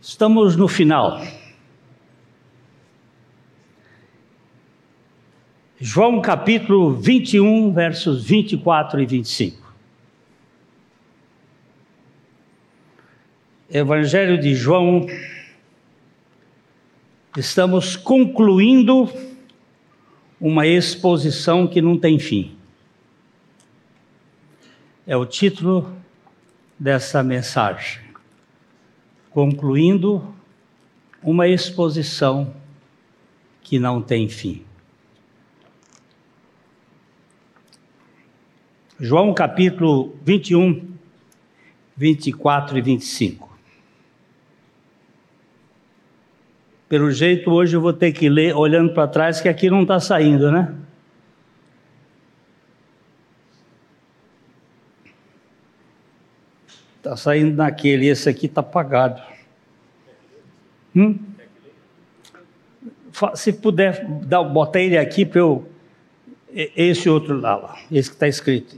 Estamos no final. João capítulo 21, versos 24 e 25. Evangelho de João, estamos concluindo uma exposição que não tem fim. É o título dessa mensagem. Concluindo uma exposição que não tem fim. João capítulo 21, 24 e 25. Pelo jeito, hoje eu vou ter que ler olhando para trás, que aqui não está saindo, né? Está saindo naquele, esse aqui está apagado. Hum? Se puder, dá, bota ele aqui para eu. Esse outro lá, lá esse que está escrito.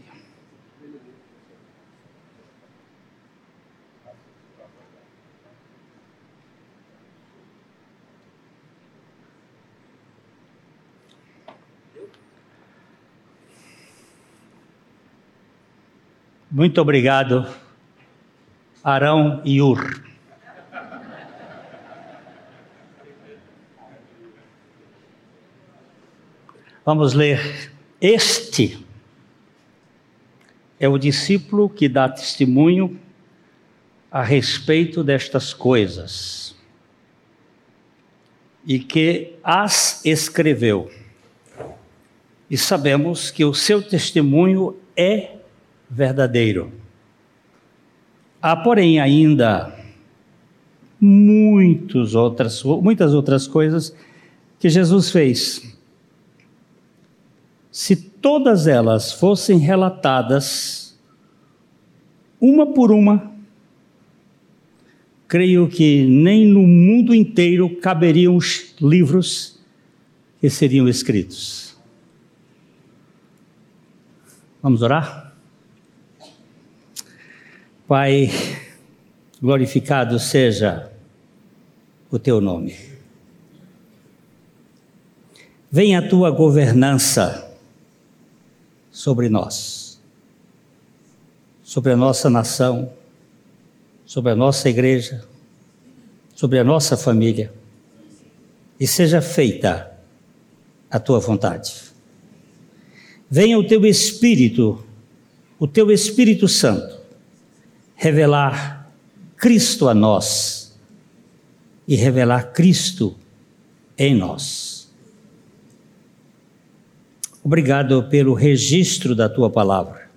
Muito obrigado, Arão e Ur. Vamos ler. Este é o discípulo que dá testemunho a respeito destas coisas e que as escreveu. E sabemos que o seu testemunho é verdadeiro. Há, porém, ainda muitos outras, muitas outras coisas que Jesus fez. Se todas elas fossem relatadas, uma por uma, creio que nem no mundo inteiro caberiam os livros que seriam escritos. Vamos orar? Pai, glorificado seja o teu nome. Venha a tua governança sobre nós, sobre a nossa nação, sobre a nossa igreja, sobre a nossa família, e seja feita a tua vontade. Venha o teu Espírito, o teu Espírito Santo, revelar Cristo a nós e revelar Cristo em nós. Obrigado pelo registro da tua palavra.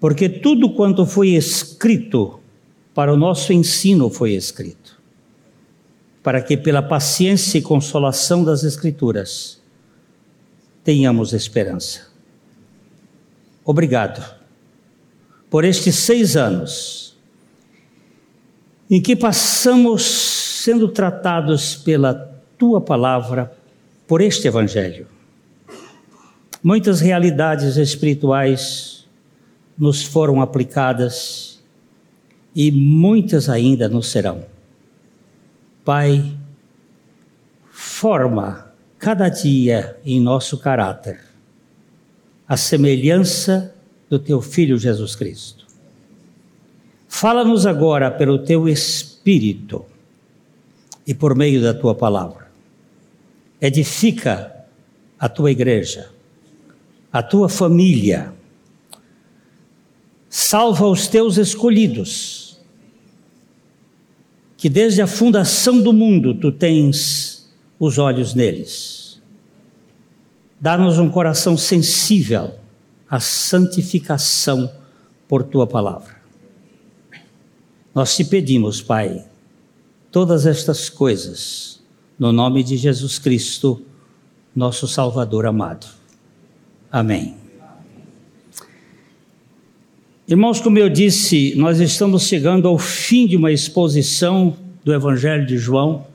Porque tudo quanto foi escrito para o nosso ensino foi escrito, para que pela paciência e consolação das Escrituras tenhamos esperança. Obrigado por estes seis anos, em que passamos sendo tratados pela tua palavra, por este Evangelho. Muitas realidades espirituais nos foram aplicadas e muitas ainda nos serão. Pai, forma cada dia em nosso caráter a semelhança do teu Filho Jesus Cristo. Fala-nos agora pelo teu Espírito e por meio da tua palavra. Edifica a tua igreja, a tua família. Salva os teus escolhidos, que desde a fundação do mundo tu tens os olhos neles. Dá-nos um coração sensível a santificação por tua palavra. Nós te pedimos, Pai, todas estas coisas, no nome de Jesus Cristo, nosso Salvador amado. Amém. Irmãos, como eu disse, nós estamos chegando ao fim de uma exposição do Evangelho de João.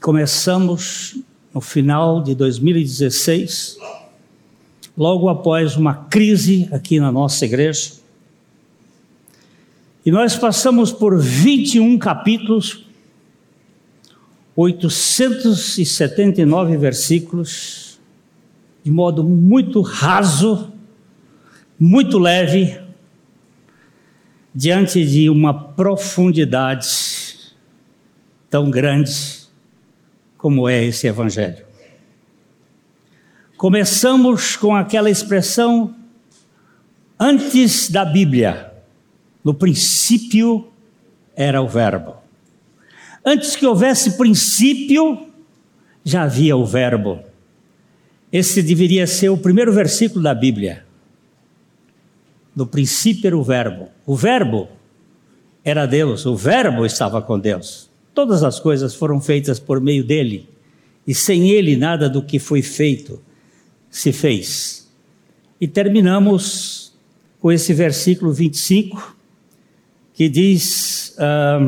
Começamos no final de 2016 logo após uma crise aqui na nossa igreja. E nós passamos por 21 capítulos, 879 versículos, de modo muito raso, muito leve, diante de uma profundidade tão grande como é esse Evangelho. Começamos com aquela expressão antes da Bíblia. No princípio era o Verbo. Antes que houvesse princípio, já havia o Verbo. Esse deveria ser o primeiro versículo da Bíblia. No princípio era o Verbo. O Verbo era Deus, o Verbo estava com Deus. Todas as coisas foram feitas por meio dele, e sem ele nada do que foi feito se fez. E terminamos com esse versículo 25, que diz: ah,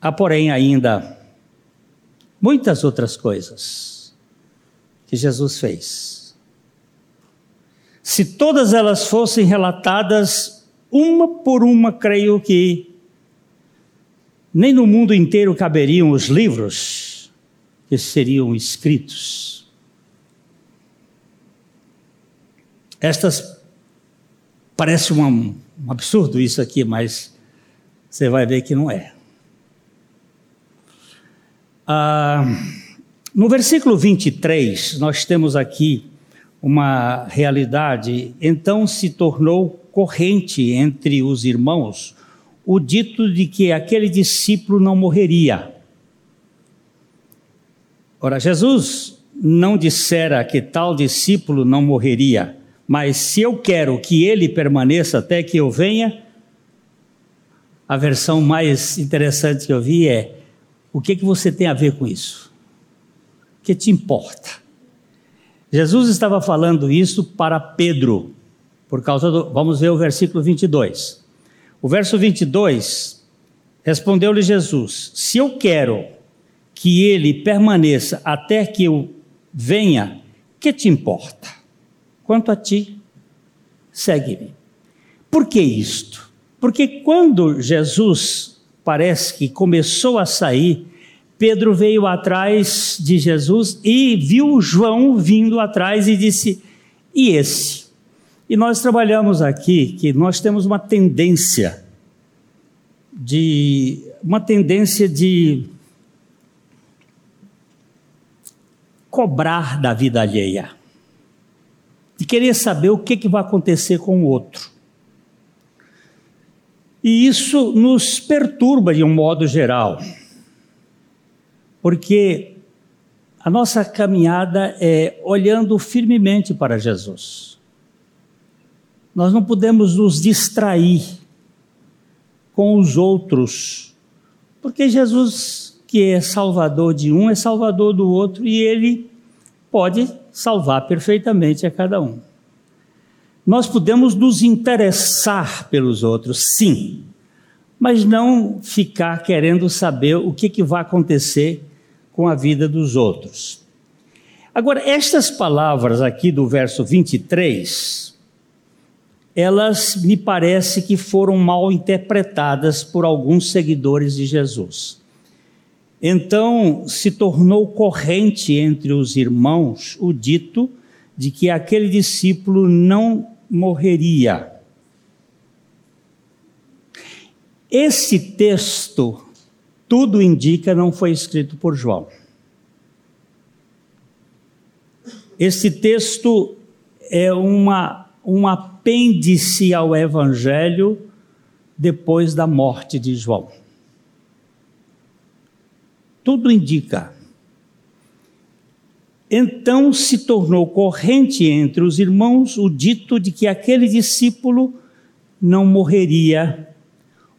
há, porém, ainda muitas outras coisas que Jesus fez. Se todas elas fossem relatadas uma por uma, creio que nem no mundo inteiro caberiam os livros que seriam escritos. Estas parece um, um absurdo isso aqui, mas você vai ver que não é. Ah, no versículo 23, nós temos aqui uma realidade. Então se tornou corrente entre os irmãos o dito de que aquele discípulo não morreria. Ora, Jesus não dissera que tal discípulo não morreria, mas se eu quero que ele permaneça até que eu venha, a versão mais interessante que eu vi é: o que, que você tem a ver com isso? O que te importa? Jesus estava falando isso para Pedro, por causa do. Vamos ver o versículo 22. O verso 22, respondeu-lhe Jesus: Se eu quero que ele permaneça até que eu venha, que te importa? Quanto a ti, segue-me. Por que isto? Porque quando Jesus parece que começou a sair, Pedro veio atrás de Jesus e viu João vindo atrás e disse: E esse? E nós trabalhamos aqui que nós temos uma tendência de uma tendência de cobrar da vida alheia, de querer saber o que, que vai acontecer com o outro. E isso nos perturba de um modo geral porque a nossa caminhada é olhando firmemente para Jesus. Nós não podemos nos distrair com os outros, porque Jesus, que é salvador de um, é salvador do outro e ele pode salvar perfeitamente a cada um. Nós podemos nos interessar pelos outros, sim, mas não ficar querendo saber o que, que vai acontecer com a vida dos outros. Agora, estas palavras aqui do verso 23, elas me parece que foram mal interpretadas por alguns seguidores de Jesus. Então, se tornou corrente entre os irmãos o dito de que aquele discípulo não morreria. Esse texto tudo indica não foi escrito por João. Esse texto é uma, um apêndice ao Evangelho depois da morte de João. Tudo indica. Então se tornou corrente entre os irmãos o dito de que aquele discípulo não morreria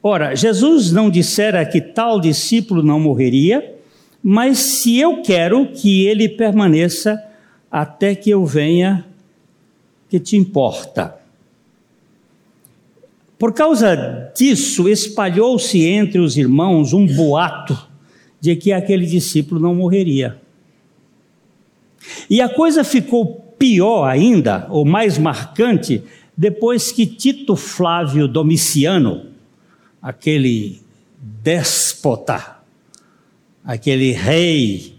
Ora, Jesus não dissera que tal discípulo não morreria, mas se eu quero que ele permaneça até que eu venha, que te importa? Por causa disso, espalhou-se entre os irmãos um boato de que aquele discípulo não morreria. E a coisa ficou pior ainda, ou mais marcante, depois que Tito Flávio Domiciano, aquele déspota, aquele rei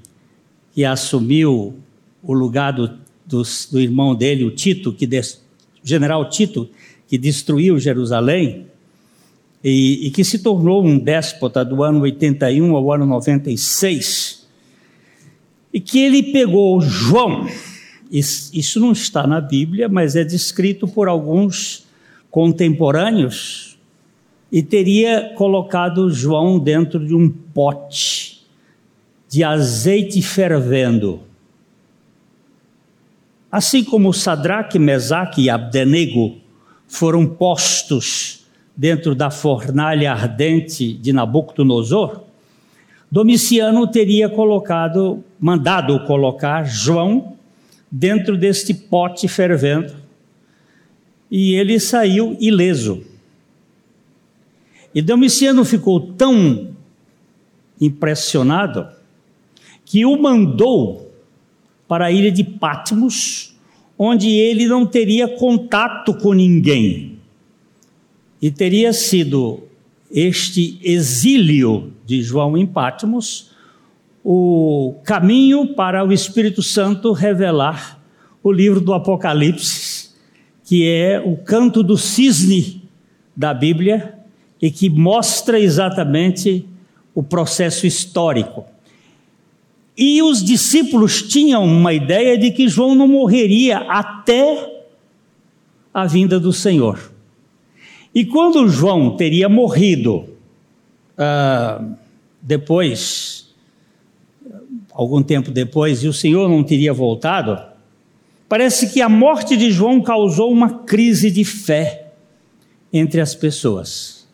que assumiu o lugar do, do, do irmão dele, o Tito, que des, general Tito, que destruiu Jerusalém, e, e, que se tornou um déspota do ano 81 ao ano 96, e que ele pegou João, isso não está na Bíblia, mas é descrito por alguns contemporâneos, e teria colocado João dentro de um pote de azeite fervendo. Assim como Sadraque, Mesaque e Abdenego foram postos dentro da fornalha ardente de Nabucodonosor, Domiciano teria colocado, mandado colocar João dentro deste pote fervendo, e ele saiu ileso. E Domiciano ficou tão impressionado que o mandou para a ilha de Patmos, onde ele não teria contato com ninguém e teria sido este exílio de João em Patmos o caminho para o Espírito Santo revelar o livro do Apocalipse, que é o canto do cisne da Bíblia e que mostra exatamente o processo histórico. E os discípulos tinham uma ideia de que João não morreria até a vinda do Senhor. E quando João teria morrido uh, depois, algum tempo depois, e o Senhor não teria voltado, parece que a morte de João causou uma crise de fé entre as pessoas,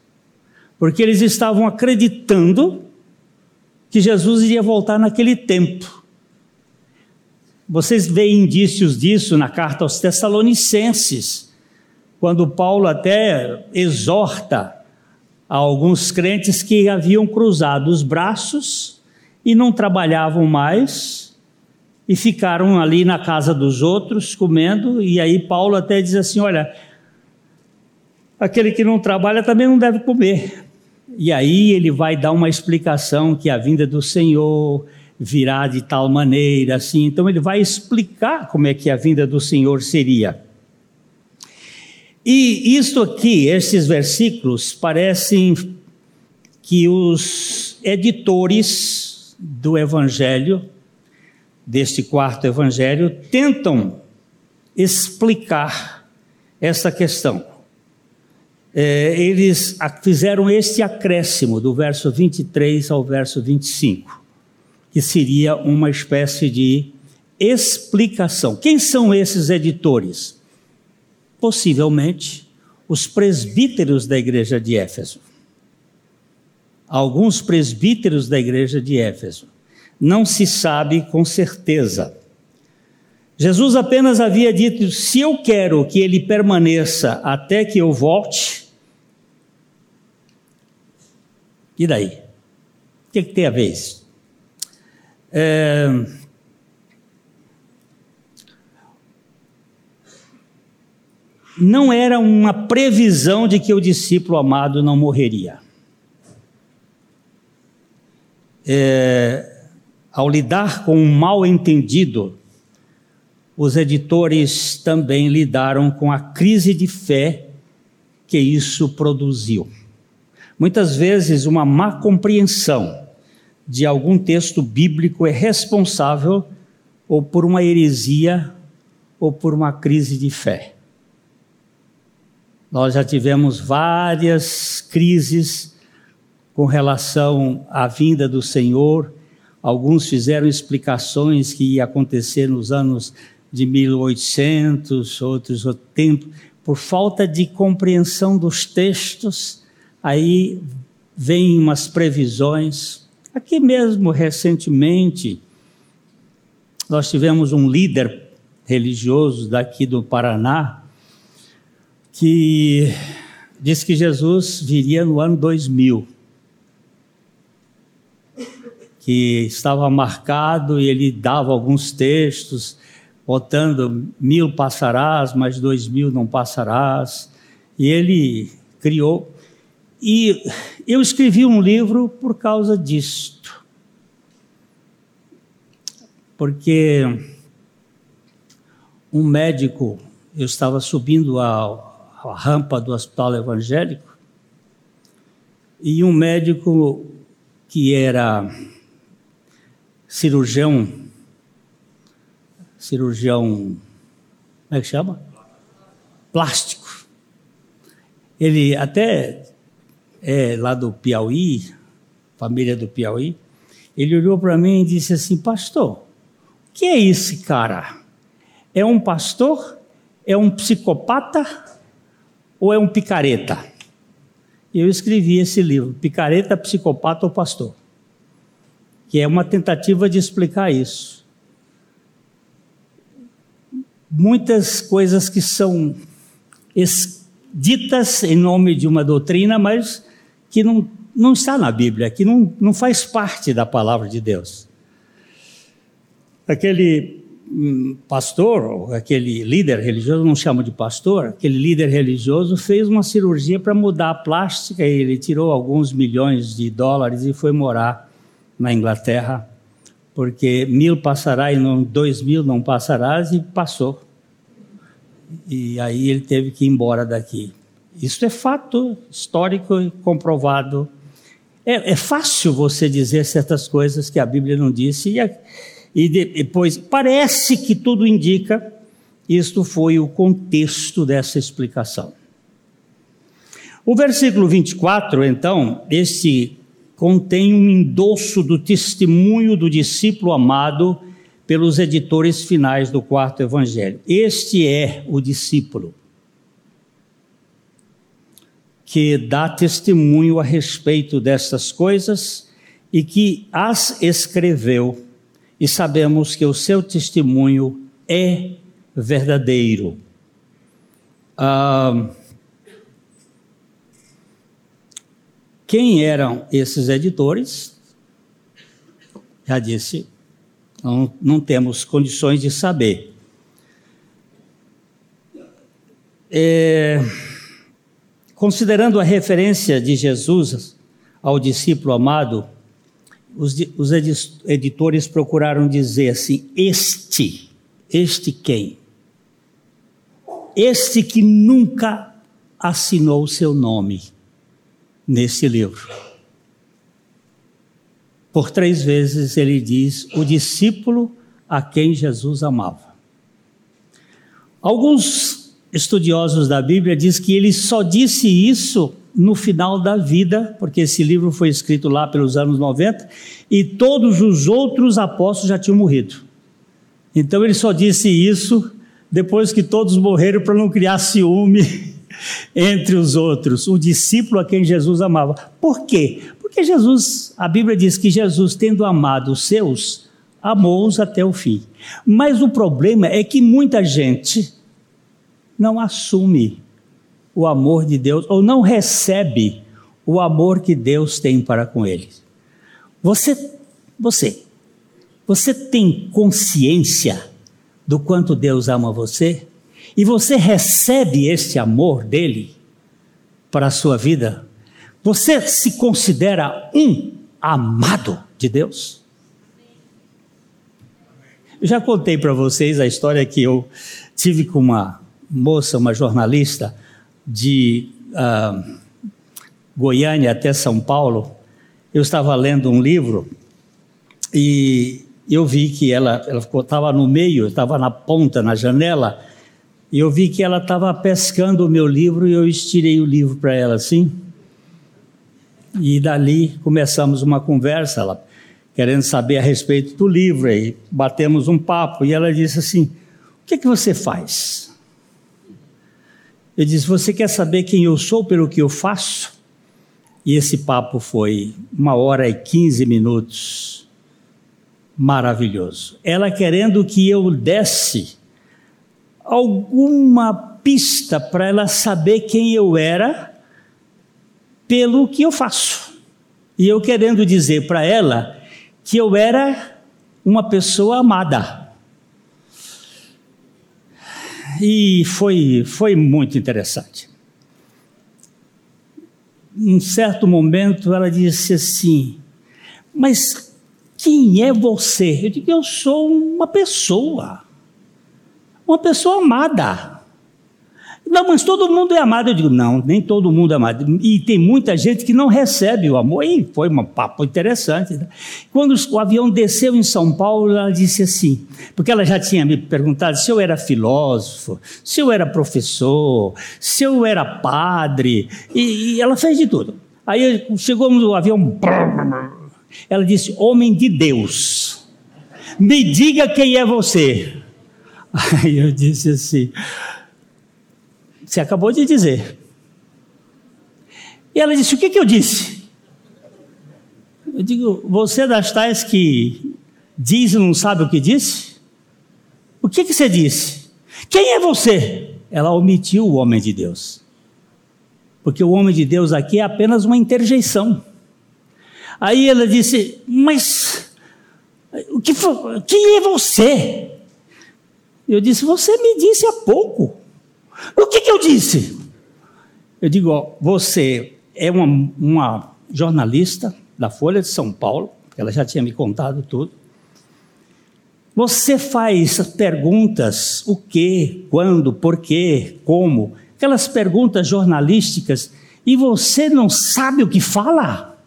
porque eles estavam acreditando que Jesus iria voltar naquele tempo. Vocês veem indícios disso na carta aos Tessalonicenses quando Paulo até exorta a alguns crentes que haviam cruzado os braços e não trabalhavam mais e ficaram ali na casa dos outros comendo, e aí Paulo até diz assim: olha, aquele que não trabalha também não deve comer. E aí ele vai dar uma explicação que a vinda do Senhor virá de tal maneira, assim. Então ele vai explicar como é que a vinda do Senhor seria. E isto aqui, esses versículos, parecem que os editores do Evangelho, deste quarto Evangelho, tentam explicar essa questão. É, eles fizeram este acréscimo do verso 23 ao verso 25, que seria uma espécie de explicação. Quem são esses editores? Possivelmente os presbíteros da igreja de Éfeso. Alguns presbíteros da igreja de Éfeso. Não se sabe com certeza. Jesus apenas havia dito: se eu quero que ele permaneça até que eu volte, e daí? O que, que tem a ver isso? É, não era uma previsão de que o discípulo amado não morreria. É, ao lidar com um mal entendido, os editores também lidaram com a crise de fé que isso produziu. Muitas vezes, uma má compreensão de algum texto bíblico é responsável ou por uma heresia ou por uma crise de fé. Nós já tivemos várias crises com relação à vinda do Senhor. Alguns fizeram explicações que ia acontecer nos anos de 1800, outros o tempo, por falta de compreensão dos textos, aí vem umas previsões. Aqui mesmo recentemente nós tivemos um líder religioso daqui do Paraná que diz que Jesus viria no ano 2000, que estava marcado e ele dava alguns textos, botando mil passarás, mas dois mil não passarás, e ele criou. e eu escrevi um livro por causa disto. Porque um médico, eu estava subindo a, a rampa do hospital evangélico, e um médico que era cirurgião, cirurgião, como é que chama? Plástico. Ele até é lá do Piauí, família do Piauí, ele olhou para mim e disse assim: Pastor, o que é esse cara? É um pastor? É um psicopata? Ou é um picareta? Eu escrevi esse livro, Picareta, Psicopata ou Pastor, que é uma tentativa de explicar isso. Muitas coisas que são ditas em nome de uma doutrina, mas que não, não está na Bíblia, que não, não faz parte da palavra de Deus. Aquele pastor, aquele líder religioso, não chama de pastor, aquele líder religioso fez uma cirurgia para mudar a plástica e ele tirou alguns milhões de dólares e foi morar na Inglaterra, porque mil passará e não, dois mil não passarás, e passou. E aí ele teve que ir embora daqui. Isso é fato histórico e comprovado. É, é, fácil você dizer certas coisas que a Bíblia não disse, e, e depois parece que tudo indica, isto foi o contexto dessa explicação. O versículo 24, então, este contém um endosso do testemunho do discípulo amado pelos editores finais do quarto evangelho. Este é o discípulo que dá testemunho a respeito dessas coisas e que as escreveu, e sabemos que o seu testemunho é verdadeiro. Ah, quem eram esses editores? Já disse, não, não temos condições de saber. É, Considerando a referência de Jesus ao discípulo amado, os, os editores procuraram dizer assim: Este, este quem? Este que nunca assinou o seu nome nesse livro. Por três vezes ele diz: o discípulo a quem Jesus amava. Alguns estudiosos da Bíblia diz que ele só disse isso no final da vida, porque esse livro foi escrito lá pelos anos 90 e todos os outros apóstolos já tinham morrido. Então ele só disse isso depois que todos morreram para não criar ciúme entre os outros, o discípulo a quem Jesus amava. Por quê? Porque Jesus, a Bíblia diz que Jesus, tendo amado os seus, amou-os até o fim. Mas o problema é que muita gente não assume o amor de Deus ou não recebe o amor que Deus tem para com eles. Você, você, você tem consciência do quanto Deus ama você? E você recebe este amor dele para a sua vida? Você se considera um amado de Deus? Eu já contei para vocês a história que eu tive com uma moça, uma jornalista de uh, Goiânia até São Paulo, eu estava lendo um livro e eu vi que ela estava no meio, estava na ponta, na janela, e eu vi que ela estava pescando o meu livro e eu estirei o livro para ela assim. E dali começamos uma conversa, ela querendo saber a respeito do livro, e batemos um papo, e ela disse assim: O que, é que você faz? Ele disse: Você quer saber quem eu sou pelo que eu faço? E esse papo foi uma hora e quinze minutos. Maravilhoso. Ela querendo que eu desse alguma pista para ela saber quem eu era pelo que eu faço. E eu querendo dizer para ela que eu era uma pessoa amada e foi, foi muito interessante. num certo momento, ela disse assim: Mas quem é você? Eu digo: Eu sou uma pessoa, uma pessoa amada. Não, mas todo mundo é amado. Eu digo, não, nem todo mundo é amado. E tem muita gente que não recebe o amor. E foi um papo interessante. Né? Quando o avião desceu em São Paulo, ela disse assim, porque ela já tinha me perguntado se eu era filósofo, se eu era professor, se eu era padre, e, e ela fez de tudo. Aí chegou no avião, ela disse, homem de Deus, me diga quem é você. Aí eu disse assim, você acabou de dizer. E ela disse: O que, que eu disse? Eu digo: Você é das tais que diz e não sabe o que disse? O que, que você disse? Quem é você? Ela omitiu o homem de Deus. Porque o homem de Deus aqui é apenas uma interjeição. Aí ela disse: Mas o que foi? quem é você? Eu disse: Você me disse há pouco. O que, que eu disse? Eu digo, ó, você é uma, uma jornalista da Folha de São Paulo, ela já tinha me contado tudo. Você faz perguntas: o que, quando, por quê, como, aquelas perguntas jornalísticas, e você não sabe o que fala?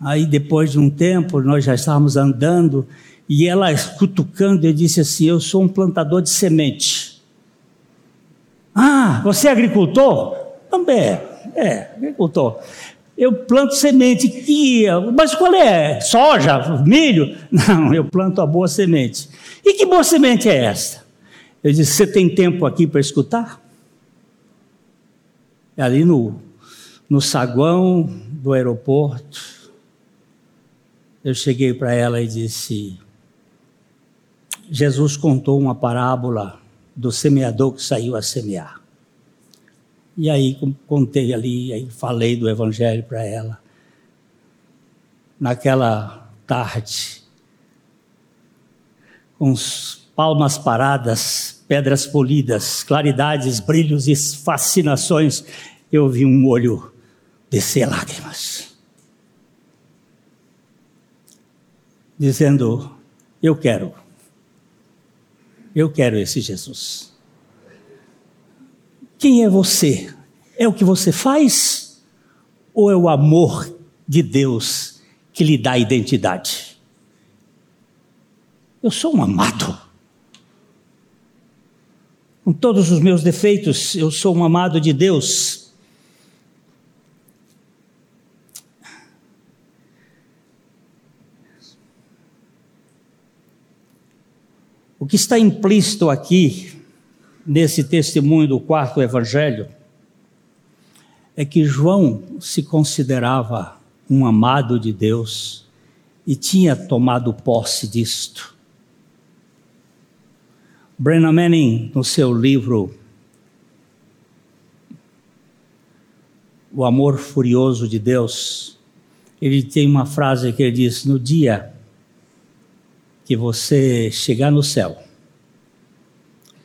Aí, depois de um tempo, nós já estávamos andando e ela cutucando, eu disse assim: Eu sou um plantador de semente. Ah, você é agricultor? Também é, é agricultor. Eu planto semente. E, mas qual é? Soja? Milho? Não, eu planto a boa semente. E que boa semente é esta? Eu disse: Você tem tempo aqui para escutar? Ali no, no saguão do aeroporto, eu cheguei para ela e disse: Jesus contou uma parábola do semeador que saiu a semear. E aí contei ali, aí falei do evangelho para ela. Naquela tarde, com palmas paradas, pedras polidas, claridades, brilhos e fascinações, eu vi um olho descer lágrimas. Dizendo: Eu quero eu quero esse Jesus. Quem é você? É o que você faz? Ou é o amor de Deus que lhe dá identidade? Eu sou um amado. Com todos os meus defeitos, eu sou um amado de Deus. O que está implícito aqui, nesse testemunho do quarto evangelho, é que João se considerava um amado de Deus e tinha tomado posse disto. Brennan Manning, no seu livro O Amor Furioso de Deus, ele tem uma frase que ele diz: No dia que você chegar no céu,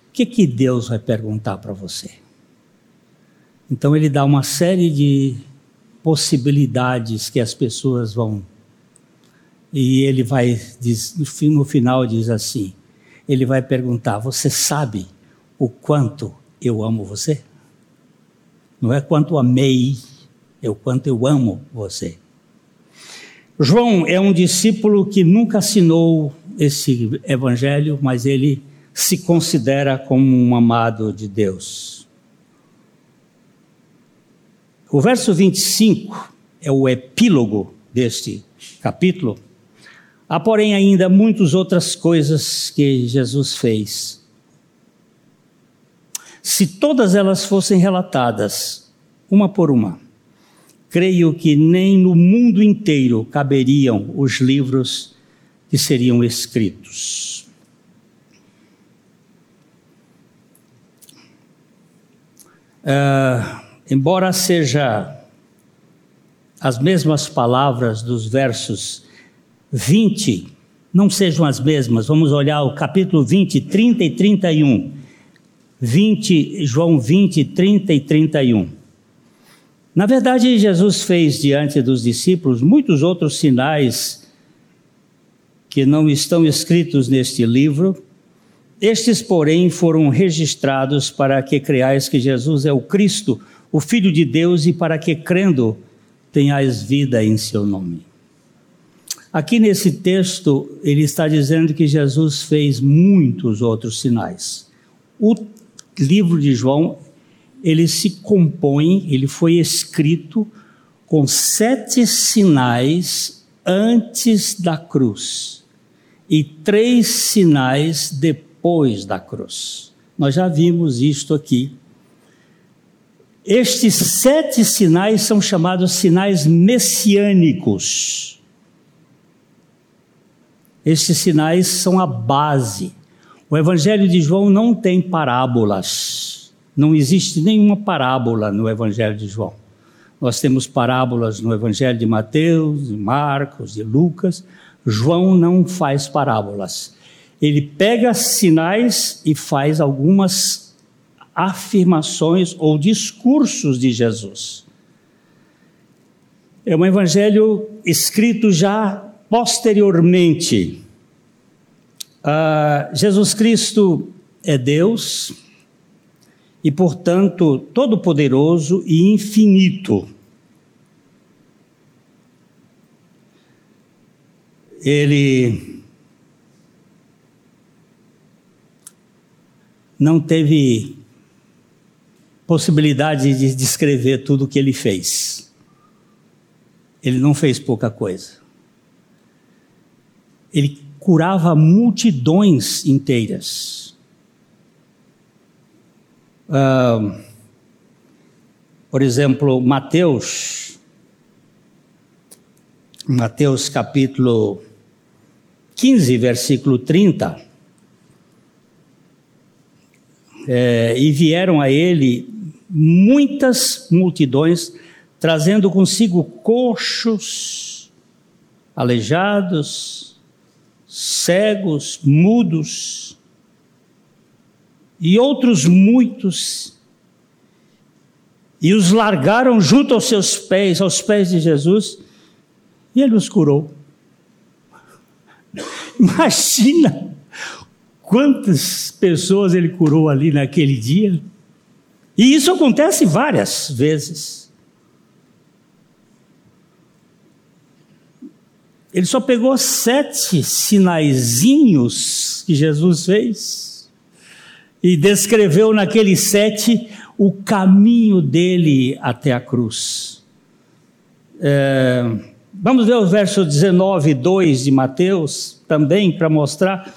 o que, que Deus vai perguntar para você? Então ele dá uma série de possibilidades que as pessoas vão. E ele vai, diz, no final diz assim: ele vai perguntar, você sabe o quanto eu amo você? Não é quanto amei, é o quanto eu amo você. João é um discípulo que nunca assinou esse evangelho, mas ele se considera como um amado de Deus. O verso 25 é o epílogo deste capítulo. Há, porém, ainda muitas outras coisas que Jesus fez. Se todas elas fossem relatadas, uma por uma, creio que nem no mundo inteiro caberiam os livros que seriam escritos. Uh, embora seja as mesmas palavras dos versos 20, não sejam as mesmas, vamos olhar o capítulo 20, 30 e 31. 20, João 20, 30 e 31. Na verdade, Jesus fez diante dos discípulos muitos outros sinais que não estão escritos neste livro. Estes, porém, foram registrados para que creais que Jesus é o Cristo, o Filho de Deus, e para que, crendo, tenhais vida em seu nome. Aqui nesse texto, ele está dizendo que Jesus fez muitos outros sinais. O livro de João, ele se compõe, ele foi escrito com sete sinais antes da cruz e três sinais depois da cruz. Nós já vimos isto aqui. Estes sete sinais são chamados sinais messiânicos. Estes sinais são a base o Evangelho de João não tem parábolas. Não existe nenhuma parábola no Evangelho de João. Nós temos parábolas no Evangelho de Mateus, de Marcos, de Lucas. João não faz parábolas. Ele pega sinais e faz algumas afirmações ou discursos de Jesus. É um evangelho escrito já posteriormente ah, Jesus Cristo é Deus e, portanto, todo-poderoso e infinito. Ele não teve possibilidade de descrever tudo o que ele fez. Ele não fez pouca coisa. Ele curava multidões inteiras. Por exemplo, Mateus, Mateus capítulo 15, versículo 30. É, e vieram a ele muitas multidões, trazendo consigo coxos, aleijados, cegos, mudos e outros muitos, e os largaram junto aos seus pés, aos pés de Jesus, e ele os curou. Imagina quantas pessoas ele curou ali naquele dia. E isso acontece várias vezes. Ele só pegou sete sinaizinhos que Jesus fez e descreveu naqueles sete o caminho dele até a cruz. É, vamos ver o verso 19, 2 de Mateus, também para mostrar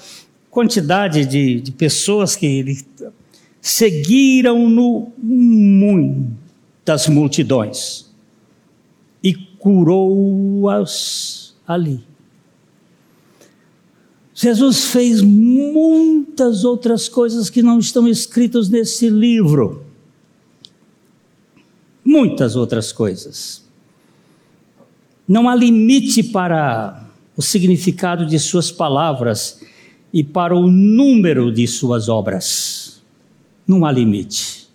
quantidade de, de pessoas que ele seguiram-no muitas multidões e curou-as ali. Jesus fez muitas outras coisas que não estão escritas nesse livro. Muitas outras coisas. Não há limite para o significado de suas palavras e para o número de suas obras. Não há limite.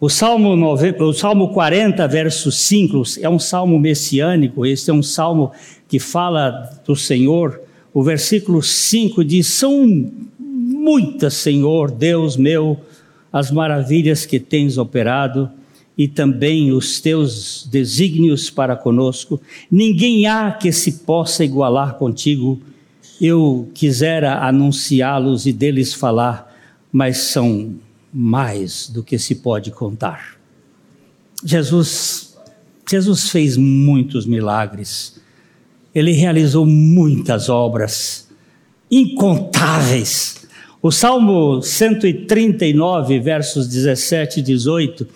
O Salmo, 9, o Salmo 40, verso 5, é um salmo messiânico, este é um salmo que fala do Senhor. O versículo 5 diz: São muitas, Senhor, Deus meu, as maravilhas que tens operado e também os teus desígnios para conosco. Ninguém há que se possa igualar contigo. Eu quisera anunciá-los e deles falar, mas são mais do que se pode contar. Jesus, Jesus fez muitos milagres, ele realizou muitas obras, incontáveis. O Salmo 139, versos 17 e 18,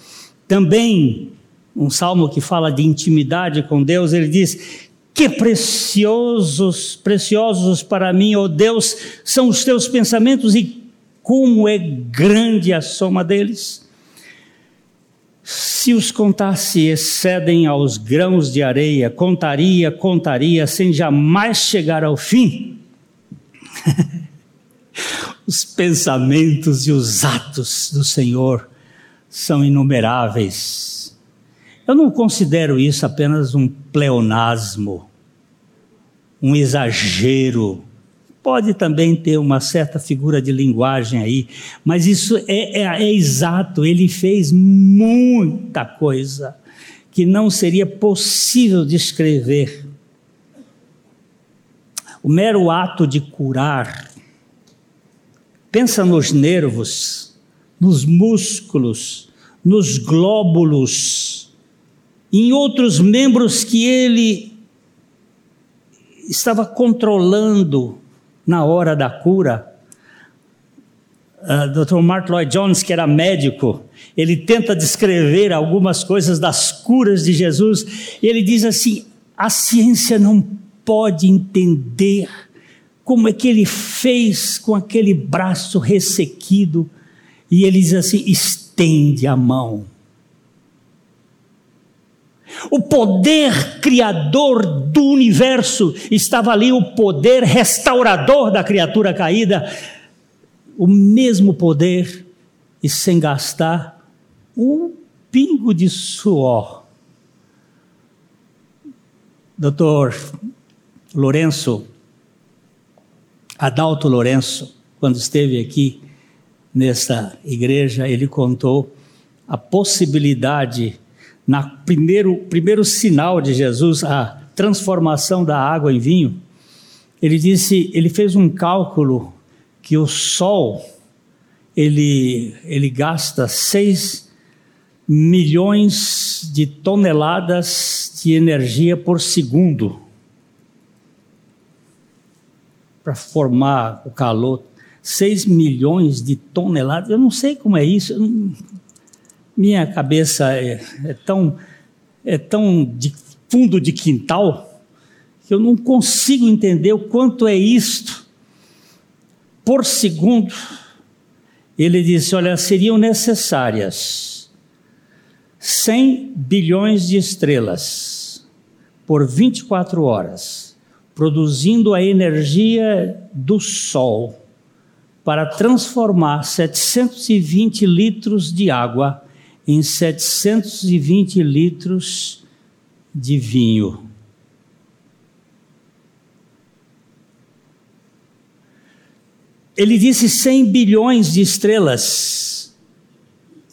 também um salmo que fala de intimidade com Deus, ele diz: Que preciosos, preciosos para mim, ó oh Deus, são os teus pensamentos e como é grande a soma deles. Se os contasse excedem aos grãos de areia, contaria, contaria, sem jamais chegar ao fim. os pensamentos e os atos do Senhor são inumeráveis. Eu não considero isso apenas um pleonasmo, um exagero. Pode também ter uma certa figura de linguagem aí, mas isso é, é, é exato. Ele fez muita coisa que não seria possível descrever. O mero ato de curar, pensa nos nervos, nos músculos, nos glóbulos, em outros membros que ele estava controlando na hora da cura. Uh, ah, Dr. Mark Lloyd Jones, que era médico, ele tenta descrever algumas coisas das curas de Jesus, e ele diz assim: a ciência não pode entender como é que ele fez com aquele braço ressequido, e ele diz assim: estende a mão. O poder criador do universo estava ali, o poder restaurador da criatura caída, o mesmo poder, e sem gastar um pingo de suor. Doutor Lourenço, Adalto Lourenço, quando esteve aqui nessa igreja, ele contou a possibilidade, na primeiro, primeiro sinal de Jesus, a transformação da água em vinho. Ele disse, ele fez um cálculo que o sol ele, ele gasta seis milhões de toneladas de energia por segundo para formar o calor. 6 milhões de toneladas, eu não sei como é isso, minha cabeça é, é, tão, é tão de fundo de quintal que eu não consigo entender o quanto é isto por segundo. Ele disse: Olha, seriam necessárias 100 bilhões de estrelas por 24 horas, produzindo a energia do Sol para transformar 720 litros de água em 720 litros de vinho. Ele disse 100 bilhões de estrelas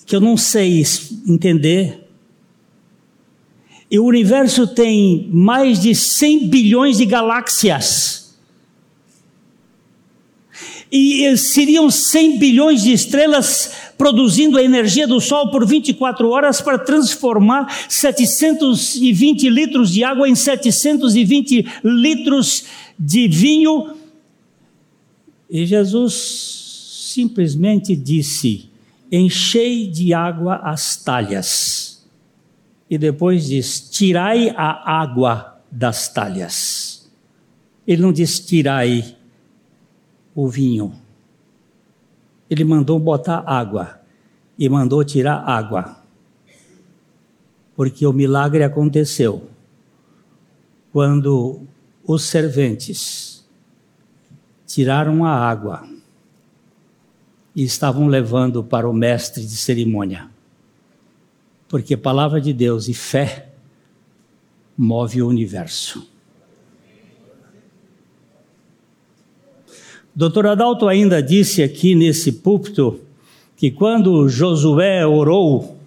que eu não sei entender. E o universo tem mais de 100 bilhões de galáxias. E seriam 100 bilhões de estrelas produzindo a energia do Sol por 24 horas para transformar 720 litros de água em 720 litros de vinho. E Jesus simplesmente disse: enchei de água as talhas. E depois diz: tirai a água das talhas. Ele não diz tirai o vinho. Ele mandou botar água e mandou tirar água. Porque o milagre aconteceu quando os serventes tiraram a água e estavam levando para o mestre de cerimônia. Porque palavra de Deus e fé move o universo. Doutor Adalto ainda disse aqui nesse púlpito que quando Josué orou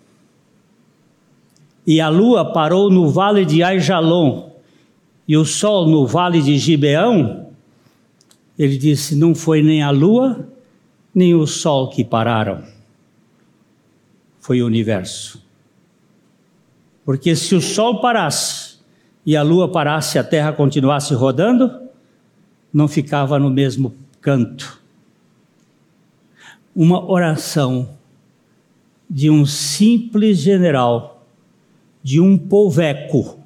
e a lua parou no vale de Aijalon e o sol no vale de Gibeão, ele disse: não foi nem a lua nem o sol que pararam. Foi o universo. Porque se o sol parasse e a lua parasse e a terra continuasse rodando, não ficava no mesmo canto. Uma oração de um simples general, de um poveco,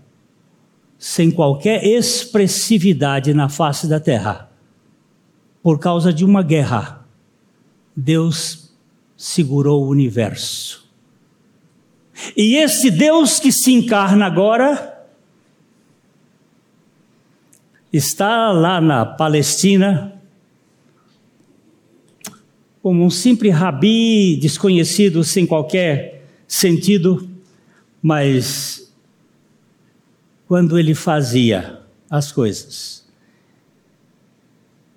sem qualquer expressividade na face da terra, por causa de uma guerra Deus segurou o universo. E esse Deus que se encarna agora está lá na Palestina, como um simples rabi desconhecido, sem qualquer sentido, mas quando ele fazia as coisas,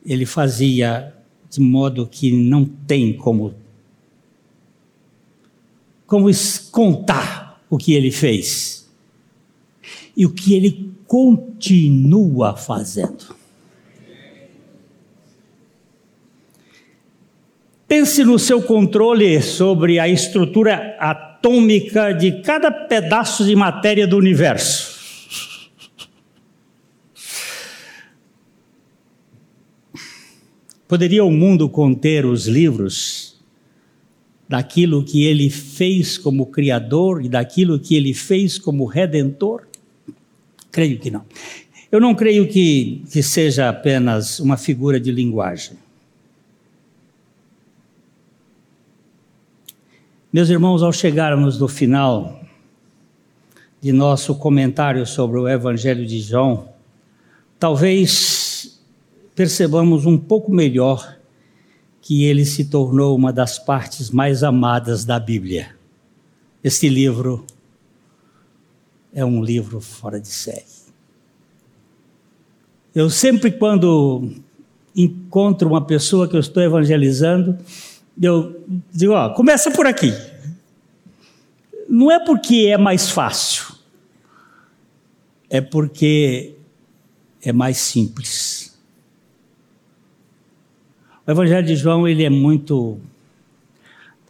ele fazia de modo que não tem como como contar o que ele fez e o que ele continua fazendo. Pense no seu controle sobre a estrutura atômica de cada pedaço de matéria do universo. Poderia o mundo conter os livros daquilo que ele fez como Criador e daquilo que ele fez como Redentor? Creio que não. Eu não creio que, que seja apenas uma figura de linguagem. Meus irmãos, ao chegarmos no final de nosso comentário sobre o Evangelho de João, talvez percebamos um pouco melhor que ele se tornou uma das partes mais amadas da Bíblia. Este livro é um livro fora de série. Eu sempre, quando encontro uma pessoa que eu estou evangelizando, eu digo, ó, começa por aqui. Não é porque é mais fácil, é porque é mais simples. O Evangelho de João ele é muito,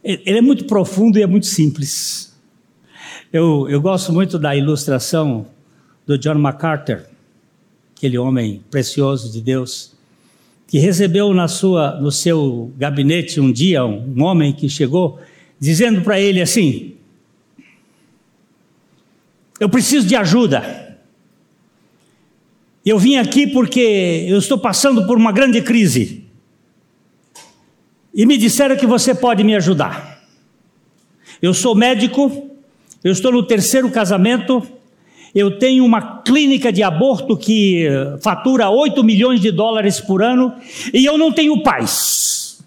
ele é muito profundo e é muito simples. Eu, eu gosto muito da ilustração do John MacArthur, aquele homem precioso de Deus que recebeu na sua, no seu gabinete um dia um, homem que chegou dizendo para ele assim: Eu preciso de ajuda. Eu vim aqui porque eu estou passando por uma grande crise. E me disseram que você pode me ajudar. Eu sou médico, eu estou no terceiro casamento, eu tenho uma clínica de aborto que eh, fatura 8 milhões de dólares por ano e eu não tenho paz.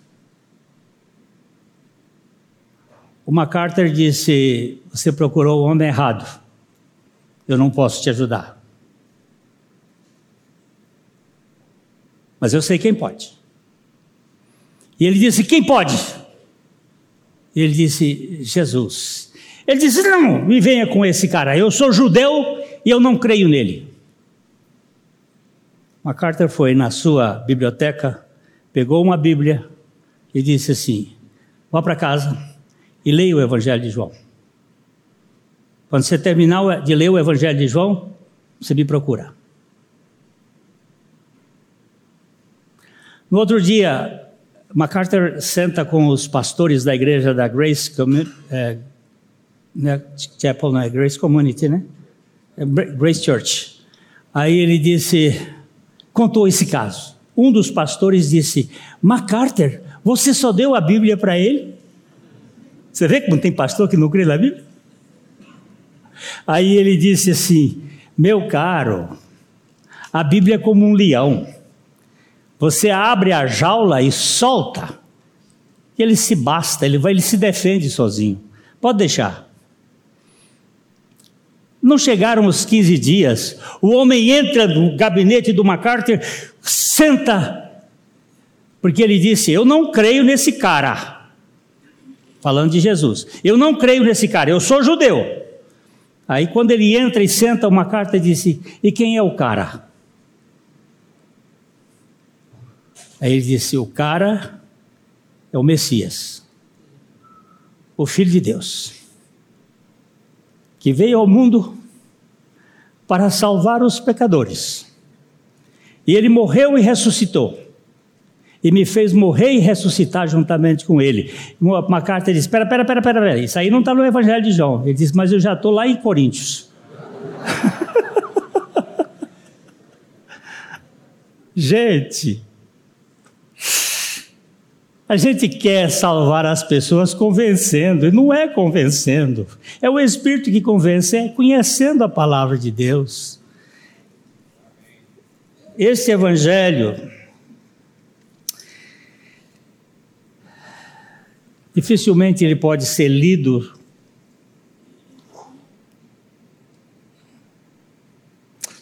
O MacArthur disse: Você procurou o homem errado. Eu não posso te ajudar. Mas eu sei quem pode. E ele disse: Quem pode? Ele disse: Jesus. Ele disse: Não, me venha com esse cara. Eu sou judeu e eu não creio nele. MacArthur foi na sua biblioteca, pegou uma Bíblia e disse assim: Vá para casa e leia o Evangelho de João. Quando você terminar de ler o Evangelho de João, você me procura. No outro dia, MacArthur senta com os pastores da igreja da Grace é, né, Chapel, não é Grace Community, né? É Grace Church. Aí ele disse, contou esse caso. Um dos pastores disse: MacArthur, você só deu a Bíblia para ele? Você vê como tem pastor que não crê na Bíblia? Aí ele disse assim: Meu caro, a Bíblia é como um leão. Você abre a jaula e solta, ele se basta, ele vai, ele se defende sozinho. Pode deixar. Não chegaram os 15 dias. O homem entra no gabinete do MacArthur, senta, porque ele disse: Eu não creio nesse cara. Falando de Jesus. Eu não creio nesse cara, eu sou judeu. Aí, quando ele entra e senta, o MacArthur disse: E quem é o cara? Aí ele disse: O cara é o Messias, o Filho de Deus que veio ao mundo para salvar os pecadores. E ele morreu e ressuscitou. E me fez morrer e ressuscitar juntamente com ele. Uma carta diz: Espera, espera, espera, espera, isso aí não está no Evangelho de João. Ele diz: Mas eu já estou lá em Coríntios. Gente, a gente quer salvar as pessoas convencendo, e não é convencendo. É o Espírito que convence, é conhecendo a palavra de Deus. Esse Evangelho Dificilmente ele pode ser lido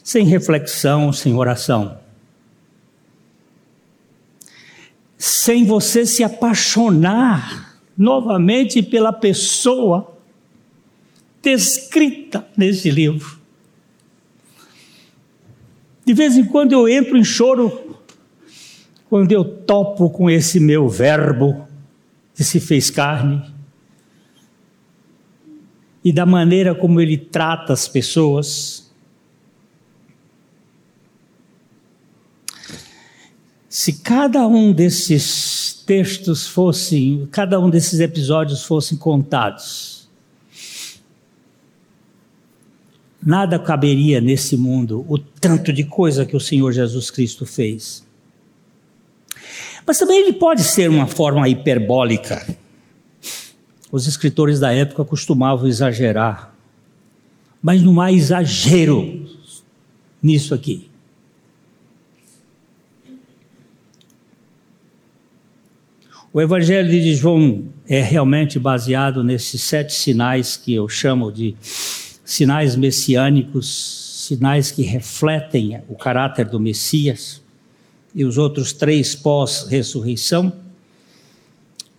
sem reflexão, sem oração. Sem você se apaixonar novamente pela pessoa descrita nesse livro. De vez em quando eu entro em choro quando eu topo com esse meu verbo que se fez carne e da maneira como ele trata as pessoas. Se cada um desses textos fossem, cada um desses episódios fossem contados, nada caberia nesse mundo o tanto de coisa que o Senhor Jesus Cristo fez. Mas também ele pode ser uma forma hiperbólica. Os escritores da época costumavam exagerar, mas não há exagero nisso aqui. O Evangelho de João é realmente baseado nesses sete sinais que eu chamo de sinais messiânicos, sinais que refletem o caráter do Messias, e os outros três pós-ressurreição.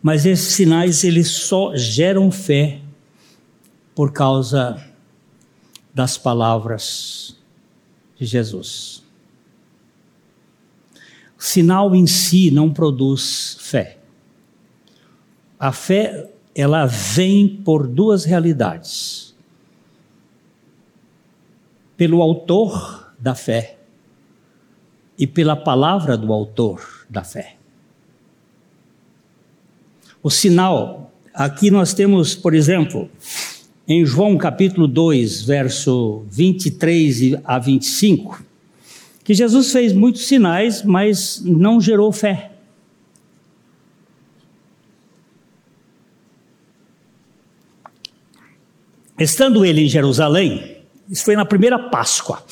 Mas esses sinais eles só geram fé por causa das palavras de Jesus. O sinal em si não produz fé. A fé, ela vem por duas realidades. Pelo autor da fé e pela palavra do autor da fé. O sinal, aqui nós temos, por exemplo, em João capítulo 2, verso 23 a 25, que Jesus fez muitos sinais, mas não gerou fé. Estando ele em Jerusalém, isso foi na primeira Páscoa.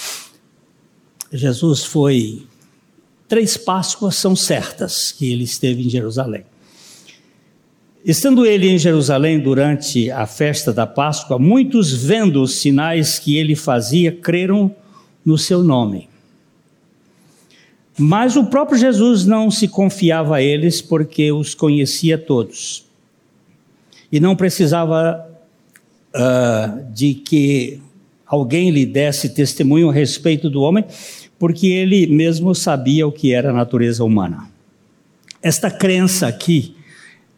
Jesus foi. Três Páscoas são certas que ele esteve em Jerusalém. Estando ele em Jerusalém durante a festa da Páscoa, muitos vendo os sinais que ele fazia creram no seu nome. Mas o próprio Jesus não se confiava a eles porque os conhecia todos. E não precisava uh, de que alguém lhe desse testemunho a respeito do homem, porque ele mesmo sabia o que era a natureza humana. Esta crença aqui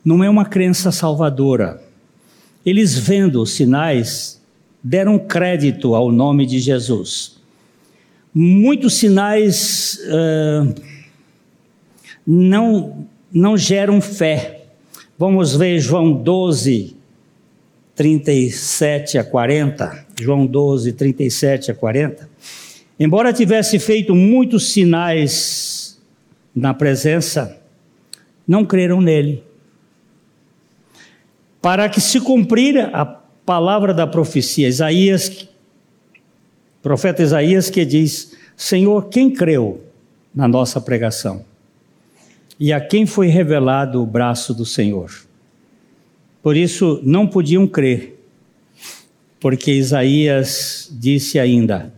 não é uma crença salvadora. Eles vendo os sinais deram crédito ao nome de Jesus. Muitos sinais uh, não, não geram fé. Vamos ver João 12, 37 a 40, João 12, 37 a 40. Embora tivesse feito muitos sinais na presença, não creram nele. Para que se cumprira a palavra da profecia, Isaías, profeta Isaías que diz: Senhor, quem creu na nossa pregação? E a quem foi revelado o braço do Senhor? Por isso não podiam crer, porque Isaías disse ainda: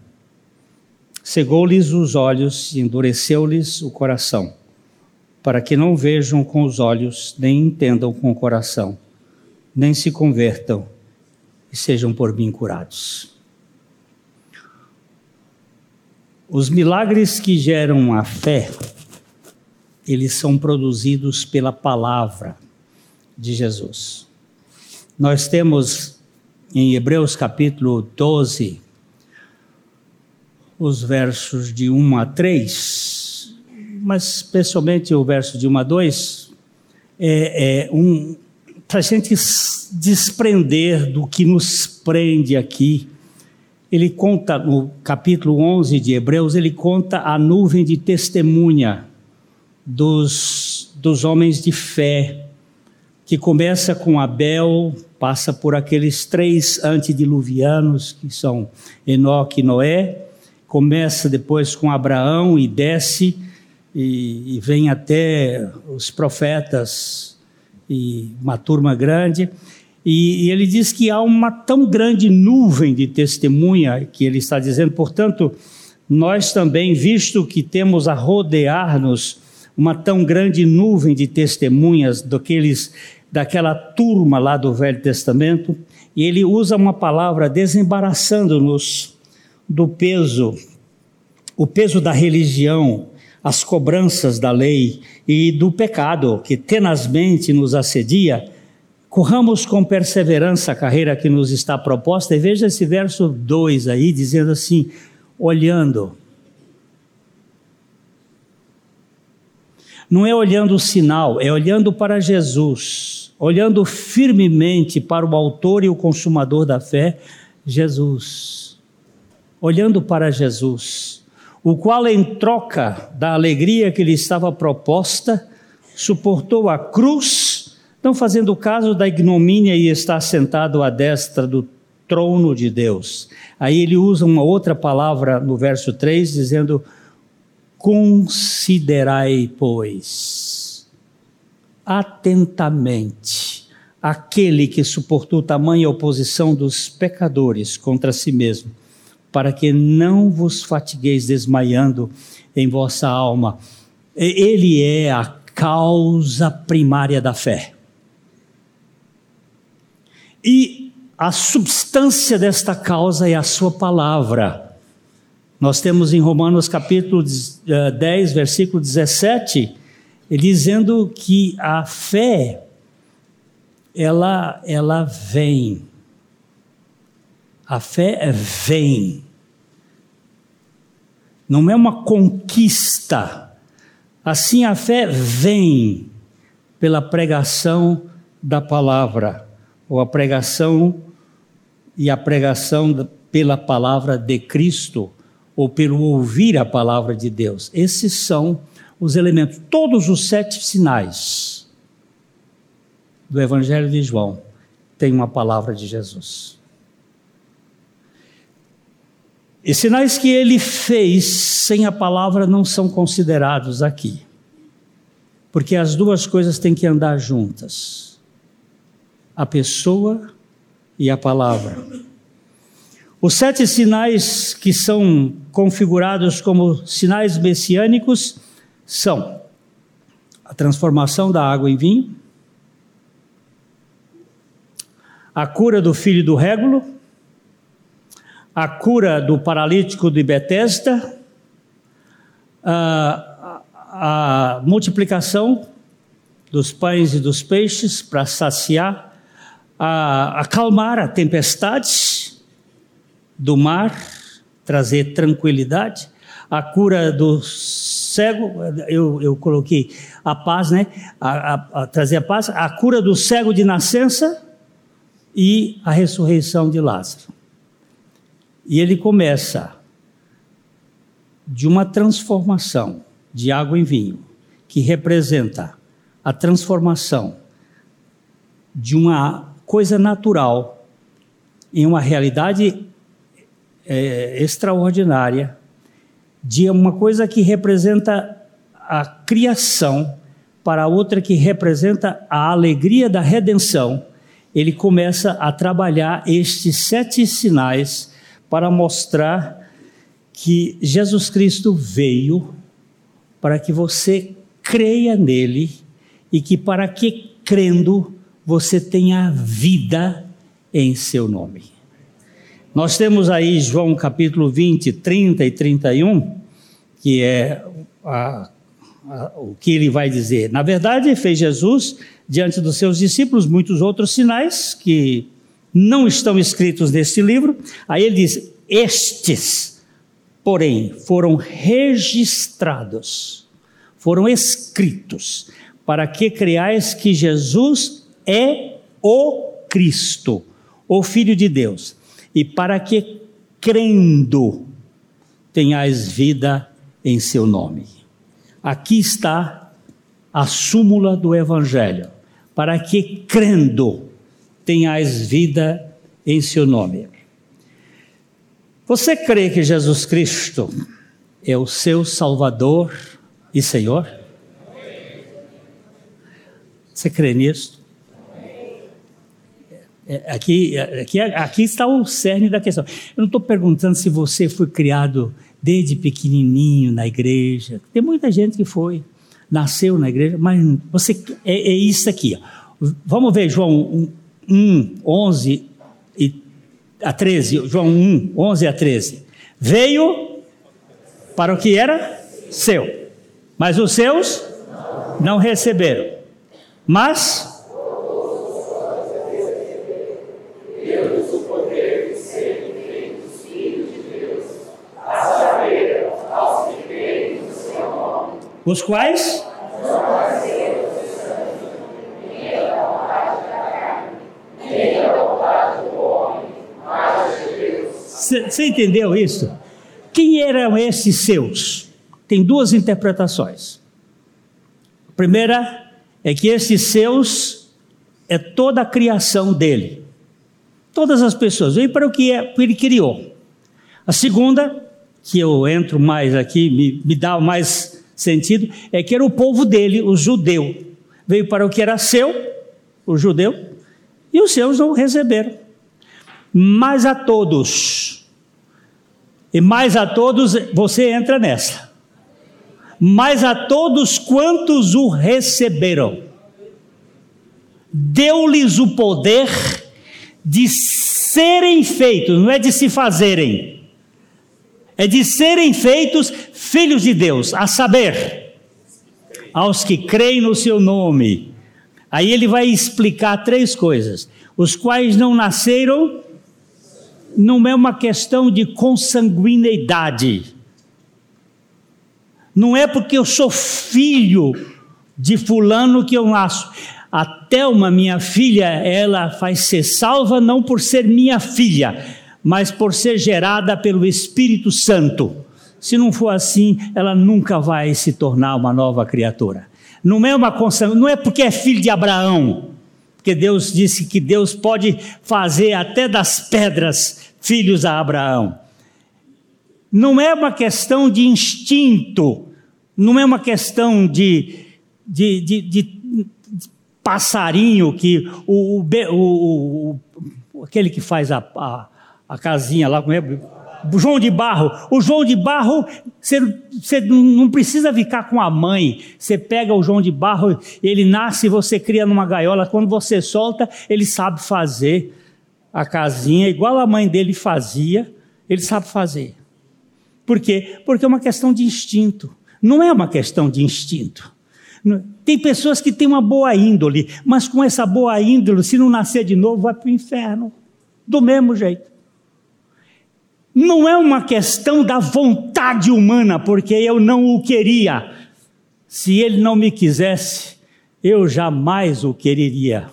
cegou-lhes os olhos e endureceu-lhes o coração, para que não vejam com os olhos, nem entendam com o coração, nem se convertam e sejam por mim curados. Os milagres que geram a fé, eles são produzidos pela palavra de Jesus. Nós temos em Hebreus capítulo 12, os versos de 1 a 3, mas especialmente o verso de 1 a 2, é, é um, para a gente desprender do que nos prende aqui. Ele conta, no capítulo 11 de Hebreus, ele conta a nuvem de testemunha dos, dos homens de fé, que começa com Abel, passa por aqueles três antediluvianos, que são Enoque e Noé, começa depois com Abraão e desce, e, e vem até os profetas e uma turma grande. E, e ele diz que há uma tão grande nuvem de testemunha que ele está dizendo, portanto, nós também, visto que temos a rodear-nos uma tão grande nuvem de testemunhas daqueles, daquela turma lá do Velho Testamento, e ele usa uma palavra desembaraçando-nos do peso, o peso da religião, as cobranças da lei e do pecado que tenazmente nos assedia, corramos com perseverança a carreira que nos está proposta. E veja esse verso 2 aí, dizendo assim: olhando. Não é olhando o sinal, é olhando para Jesus, olhando firmemente para o Autor e o Consumador da fé, Jesus. Olhando para Jesus, o qual, em troca da alegria que lhe estava proposta, suportou a cruz, não fazendo caso da ignomínia e está sentado à destra do trono de Deus. Aí ele usa uma outra palavra no verso 3, dizendo: Considerai, pois, atentamente aquele que suportou tamanha oposição dos pecadores contra si mesmo, para que não vos fatigueis desmaiando em vossa alma. Ele é a causa primária da fé. E a substância desta causa é a sua palavra. Nós temos em Romanos capítulo 10, eh, versículo 17, dizendo que a fé ela ela vem. A fé vem. Não é uma conquista. Assim a fé vem pela pregação da palavra, ou a pregação e a pregação pela palavra de Cristo ou pelo ouvir a palavra de Deus. Esses são os elementos, todos os sete sinais do Evangelho de João têm uma palavra de Jesus. E sinais que ele fez sem a palavra não são considerados aqui. Porque as duas coisas têm que andar juntas. A pessoa e a palavra. Os sete sinais que são configurados como sinais messiânicos são a transformação da água em vinho, a cura do filho do régulo, a cura do paralítico de Betesda, a, a, multiplicação dos pães e dos peixes para saciar a acalmar a tempestade do mar, trazer tranquilidade, a cura do cego, eu, eu coloquei a paz, né? A, a, a trazer a paz, a cura do cego de nascença e a ressurreição de Lázaro. E ele começa de uma transformação de água em vinho, que representa a transformação de uma coisa natural em uma realidade é, extraordinária, de uma coisa que representa a criação para outra que representa a alegria da redenção, ele começa a trabalhar estes sete sinais para mostrar que Jesus Cristo veio para que você creia nele e que para que crendo você tenha vida em seu nome. Nós temos aí João capítulo 20, 30 e 31, que é a, a, o que ele vai dizer. Na verdade, fez Jesus diante dos seus discípulos muitos outros sinais que não estão escritos neste livro. Aí ele diz: Estes, porém, foram registrados, foram escritos, para que creais que Jesus é o Cristo, o Filho de Deus, e para que crendo tenhais vida em seu nome. Aqui está a súmula do Evangelho, para que crendo tenhais vida em seu nome. Você crê que Jesus Cristo é o seu Salvador e Senhor? Você crê nisso? É, aqui, aqui, aqui está o cerne da questão. Eu não estou perguntando se você foi criado desde pequenininho na igreja. Tem muita gente que foi, nasceu na igreja, mas você é, é isso aqui. Ó. Vamos ver João 1, 1 11 e, a 13. João 1, 11 a 13. Veio para o que era seu, mas os seus não receberam. Mas os quais Você entendeu isso? Quem eram esses seus? Tem duas interpretações. A primeira é que esses seus é toda a criação dele. Todas as pessoas, veio para o que, é, ele criou. A segunda, que eu entro mais aqui, me, me dá mais sentido, é que era o povo dele, o judeu. Veio para o que era seu, o judeu, e os seus não receberam. Mas a todos, e mais a todos, você entra nessa. Mas a todos quantos o receberam, deu-lhes o poder de serem feitos, não é de se fazerem é de serem feitos filhos de Deus, a saber, aos que creem no seu nome. Aí ele vai explicar três coisas: os quais não nasceram, não é uma questão de consanguineidade. Não é porque eu sou filho de fulano que eu nasço. A Thelma, minha filha, ela vai ser salva não por ser minha filha, mas por ser gerada pelo Espírito Santo. Se não for assim, ela nunca vai se tornar uma nova criatura. Não é uma não é porque é filho de Abraão, porque Deus disse que Deus pode fazer até das pedras filhos a Abraão. Não é uma questão de instinto, não é uma questão de, de, de, de passarinho que o, o, o, aquele que faz a, a a casinha lá, como é? João de Barro. O João de Barro, você, não precisa ficar com a mãe. Você pega o João de Barro, ele nasce, você cria numa gaiola. Quando você solta, ele sabe fazer a casinha, igual a mãe dele fazia, ele sabe fazer. Por quê? Porque é uma questão de instinto. Não é uma questão de instinto. Tem pessoas que têm uma boa índole, mas com essa boa índole, se não nascer de novo, vai para o inferno. Do mesmo jeito não é uma questão da vontade humana, porque eu não o queria. Se ele não me quisesse, eu jamais o quereria.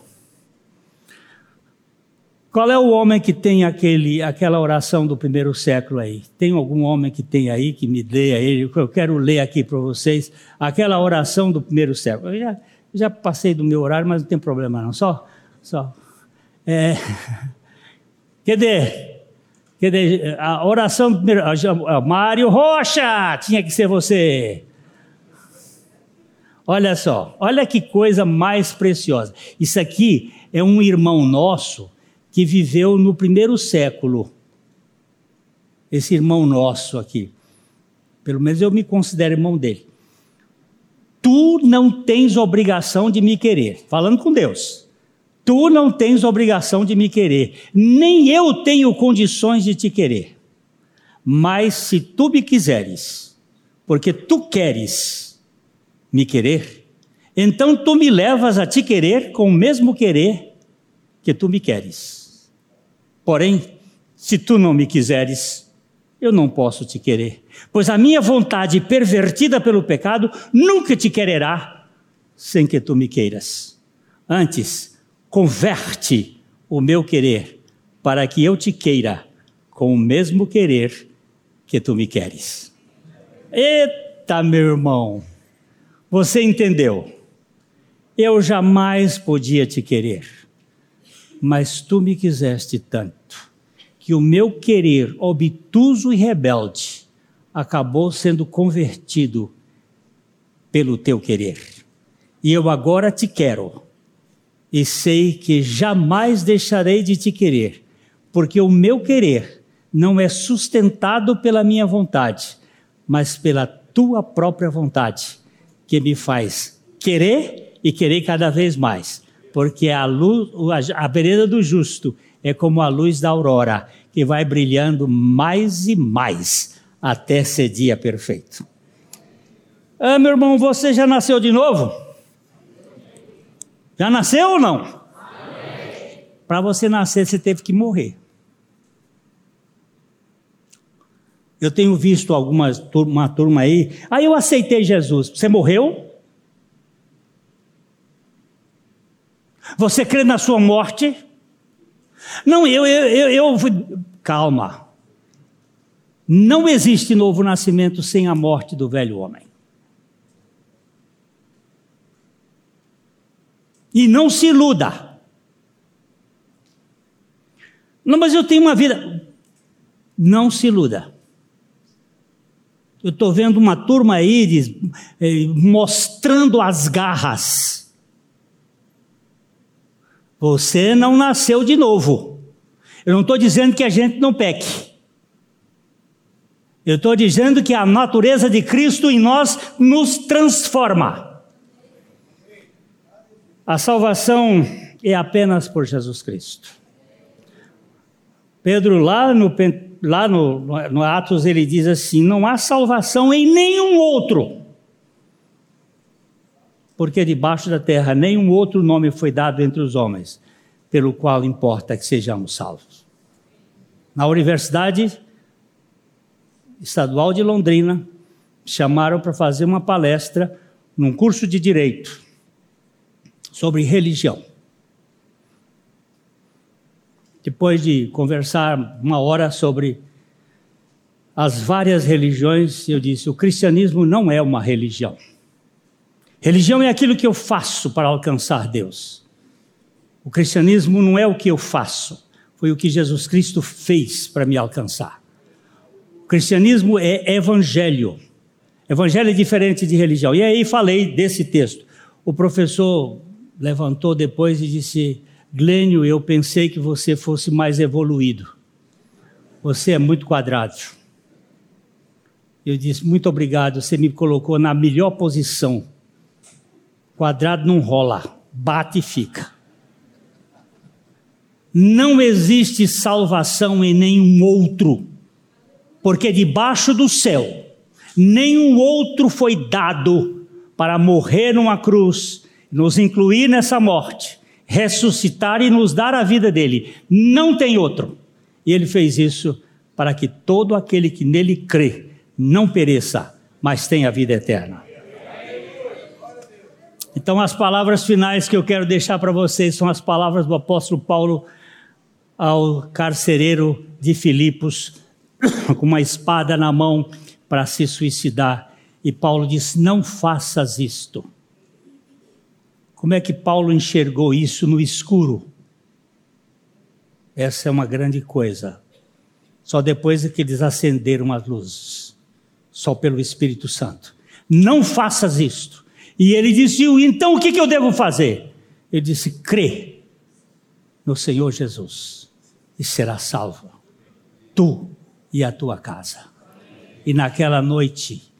Qual é o homem que tem aquele, aquela oração do primeiro século aí? Tem algum homem que tem aí que me dê aí? Eu quero ler aqui para vocês aquela oração do primeiro século. Eu já, já passei do meu horário, mas não tem problema não. Só, só. É? Quer dizer, a oração primeiro. Mário Rocha, tinha que ser você. Olha só, olha que coisa mais preciosa. Isso aqui é um irmão nosso que viveu no primeiro século. Esse irmão nosso aqui. Pelo menos eu me considero irmão dele. Tu não tens obrigação de me querer. Falando com Deus. Tu não tens obrigação de me querer, nem eu tenho condições de te querer. Mas se tu me quiseres, porque tu queres me querer, então tu me levas a te querer com o mesmo querer que tu me queres. Porém, se tu não me quiseres, eu não posso te querer, pois a minha vontade pervertida pelo pecado nunca te quererá sem que tu me queiras. Antes, converte o meu querer para que eu te queira com o mesmo querer que tu me queres. Eita, meu irmão, você entendeu? Eu jamais podia te querer, mas tu me quiseste tanto que o meu querer obtuso e rebelde acabou sendo convertido pelo teu querer. E eu agora te quero e sei que jamais deixarei de te querer, porque o meu querer não é sustentado pela minha vontade, mas pela tua própria vontade, que me faz querer e querer cada vez mais, porque a luz, a vereda do justo é como a luz da aurora, que vai brilhando mais e mais até ser dia perfeito. Ah, meu irmão, você já nasceu de novo? Já nasceu ou não? Para você nascer, você teve que morrer. Eu tenho visto algumas uma turma aí. Aí eu aceitei Jesus. Você morreu? Você crê na sua morte? Não, eu, eu, eu, eu calma. Não existe novo nascimento sem a morte do velho homem. E não se iluda. Não, mas eu tenho uma vida. Não se iluda. Eu estou vendo uma turma aí eh, mostrando as garras. Você não nasceu de novo. Eu não estou dizendo que a gente não peque. Eu estou dizendo que a natureza de Cristo em nós nos transforma. A salvação é apenas por Jesus Cristo. Pedro, lá no, lá no, no Atos, ele diz assim: não há salvação em nenhum outro, porque debaixo da terra nenhum outro nome foi dado entre os homens, pelo qual importa que sejamos salvos. Na Universidade Estadual de Londrina, chamaram para fazer uma palestra num curso de direito sobre religião. Depois de conversar uma hora sobre as várias religiões, eu disse: o cristianismo não é uma religião. Religião é aquilo que eu faço para alcançar Deus. O cristianismo não é o que eu faço, foi o que Jesus Cristo fez para me alcançar. O cristianismo é evangelho. Evangelho é diferente de religião. E aí falei desse texto. O professor levantou depois e disse: Glênio, eu pensei que você fosse mais evoluído. Você é muito quadrado. Eu disse: Muito obrigado, você me colocou na melhor posição. Quadrado não rola, bate e fica. Não existe salvação em nenhum outro, porque debaixo do céu nenhum outro foi dado para morrer numa cruz nos incluir nessa morte, ressuscitar e nos dar a vida dele. Não tem outro. E ele fez isso para que todo aquele que nele crê não pereça, mas tenha a vida eterna. Então, as palavras finais que eu quero deixar para vocês são as palavras do apóstolo Paulo ao carcereiro de Filipos, com uma espada na mão para se suicidar. E Paulo diz: Não faças isto. Como é que Paulo enxergou isso no escuro? Essa é uma grande coisa. Só depois é que eles acenderam as luzes, só pelo Espírito Santo. Não faças isto. E ele disse: então o que eu devo fazer? Ele disse: crê no Senhor Jesus e será salvo, tu e a tua casa. E naquela noite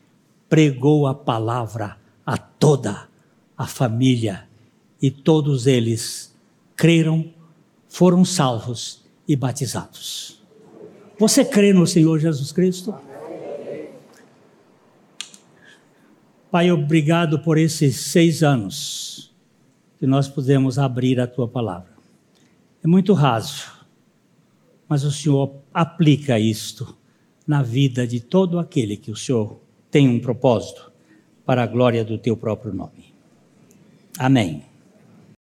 pregou a palavra a toda a família, e todos eles creram, foram salvos e batizados. Você crê no Senhor Jesus Cristo? Pai, obrigado por esses seis anos que nós pudemos abrir a tua palavra. É muito raso, mas o Senhor aplica isto na vida de todo aquele que o Senhor tem um propósito para a glória do teu próprio nome. Amém.